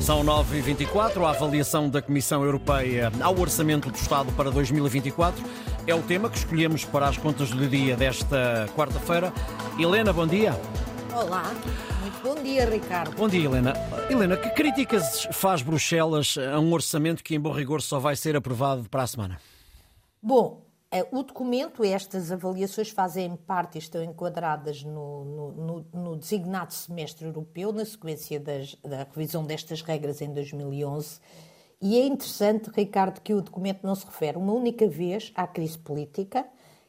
São 9h24, a avaliação da Comissão Europeia ao Orçamento do Estado para 2024 é o tema que escolhemos para as contas do dia desta quarta-feira. Helena, bom dia. Olá, muito bom dia, Ricardo. Bom dia, Helena. Helena, que críticas faz Bruxelas a um orçamento que, em bom rigor, só vai ser aprovado para a semana? Bom, o documento, estas avaliações fazem parte e estão enquadradas no, no, no, no designado semestre europeu, na sequência das, da revisão destas regras em 2011. E é interessante, Ricardo, que o documento não se refere uma única vez à crise política,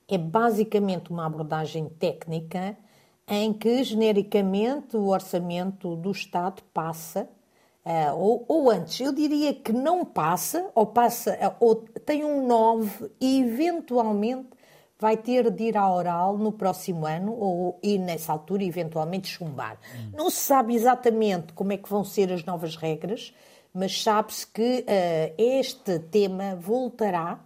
é basicamente uma abordagem técnica em que, genericamente, o orçamento do Estado passa Uh, ou, ou, antes, eu diria que não passa, ou passa, uh, ou tem um 9 e eventualmente vai ter de ir à oral no próximo ano, ou e nessa altura eventualmente chumbar. Hum. Não se sabe exatamente como é que vão ser as novas regras, mas sabe-se que uh, este tema voltará,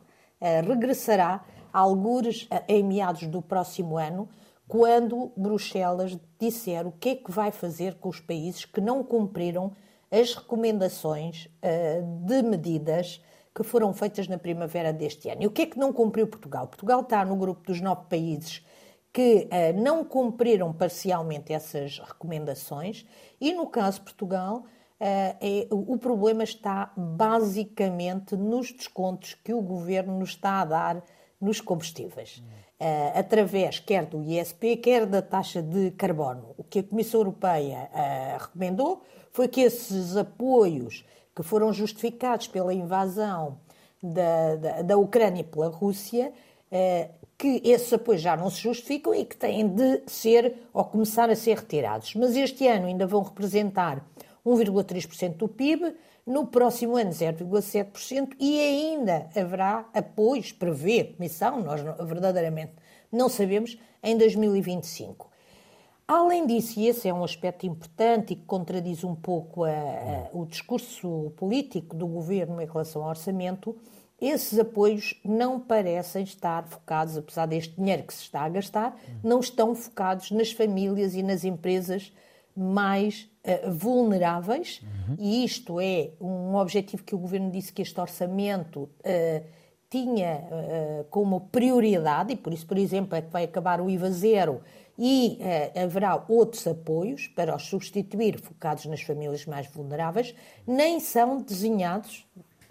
regressará, algures em meados do próximo ano, quando Bruxelas disser o que é que vai fazer com os países que não cumpriram as recomendações uh, de medidas que foram feitas na primavera deste ano. E o que é que não cumpriu Portugal? Portugal está no grupo dos nove países que uh, não cumpriram parcialmente essas recomendações e, no caso de Portugal, uh, é, o problema está basicamente nos descontos que o governo nos está a dar nos combustíveis. Uh, através quer do ISP, quer da taxa de carbono. O que a Comissão Europeia uh, recomendou foi que esses apoios que foram justificados pela invasão da, da, da Ucrânia pela Rússia, uh, que esses apoios já não se justificam e que têm de ser ou começar a ser retirados. Mas este ano ainda vão representar 1,3% do PIB, no próximo ano 0,7% e ainda haverá apoios, prevê Comissão, nós verdadeiramente não sabemos, em 2025. Além disso, e esse é um aspecto importante e que contradiz um pouco a, a, o discurso político do governo em relação ao orçamento, esses apoios não parecem estar focados, apesar deste dinheiro que se está a gastar, não estão focados nas famílias e nas empresas mais uh, vulneráveis, uhum. e isto é um objetivo que o Governo disse que este orçamento uh, tinha uh, como prioridade, e por isso, por exemplo, é que vai acabar o IVA zero e haverá outros apoios para os substituir focados nas famílias mais vulneráveis, nem são desenhados,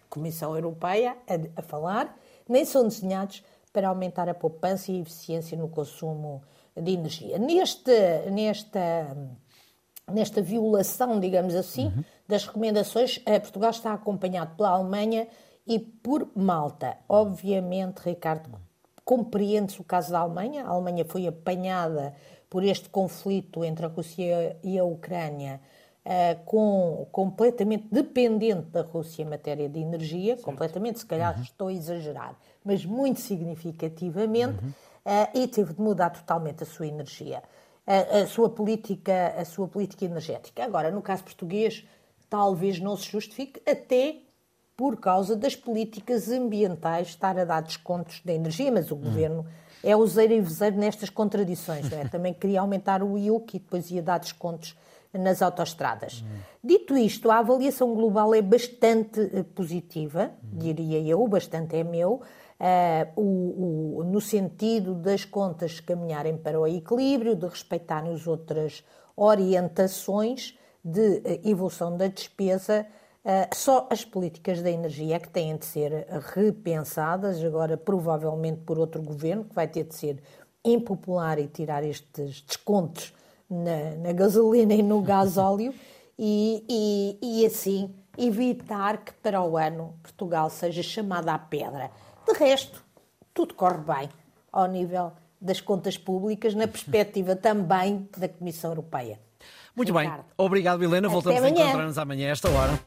Comissão Europeia a, a falar, nem são desenhados para aumentar a poupança e a eficiência no consumo de energia. Neste, nesta nesta violação, digamos assim, uhum. das recomendações, Portugal está acompanhado pela Alemanha e por Malta. Obviamente, Ricardo, compreende-se o caso da Alemanha. A Alemanha foi apanhada por este conflito entre a Rússia e a Ucrânia. Uh, com, completamente dependente da Rússia em matéria de energia, certo. completamente, se calhar uhum. estou a exagerar, mas muito significativamente, uhum. uh, e teve de mudar totalmente a sua energia a, a, sua política, a sua política energética. Agora, no caso português, talvez não se justifique, até por causa das políticas ambientais estar a dar descontos da energia, mas o hum. governo é useiro e vezeiro nestas contradições. É? Também queria aumentar o IUC e depois ia dar descontos nas autoestradas. Hum. Dito isto, a avaliação global é bastante eh, positiva, hum. diria eu, bastante é meu uh, o, o, no sentido das contas caminharem para o equilíbrio, de respeitarem as outras orientações de uh, evolução da despesa. Uh, só as políticas da energia é que têm de ser repensadas, agora provavelmente por outro governo, que vai ter de ser impopular e tirar estes descontos na, na gasolina e no gasóleo, e, e, e assim evitar que para o ano Portugal seja chamada à pedra. De resto, tudo corre bem ao nível das contas públicas, na perspectiva também da Comissão Europeia. Muito Ricardo. bem. Obrigado, Helena. Voltamos a encontrar-nos amanhã a esta hora.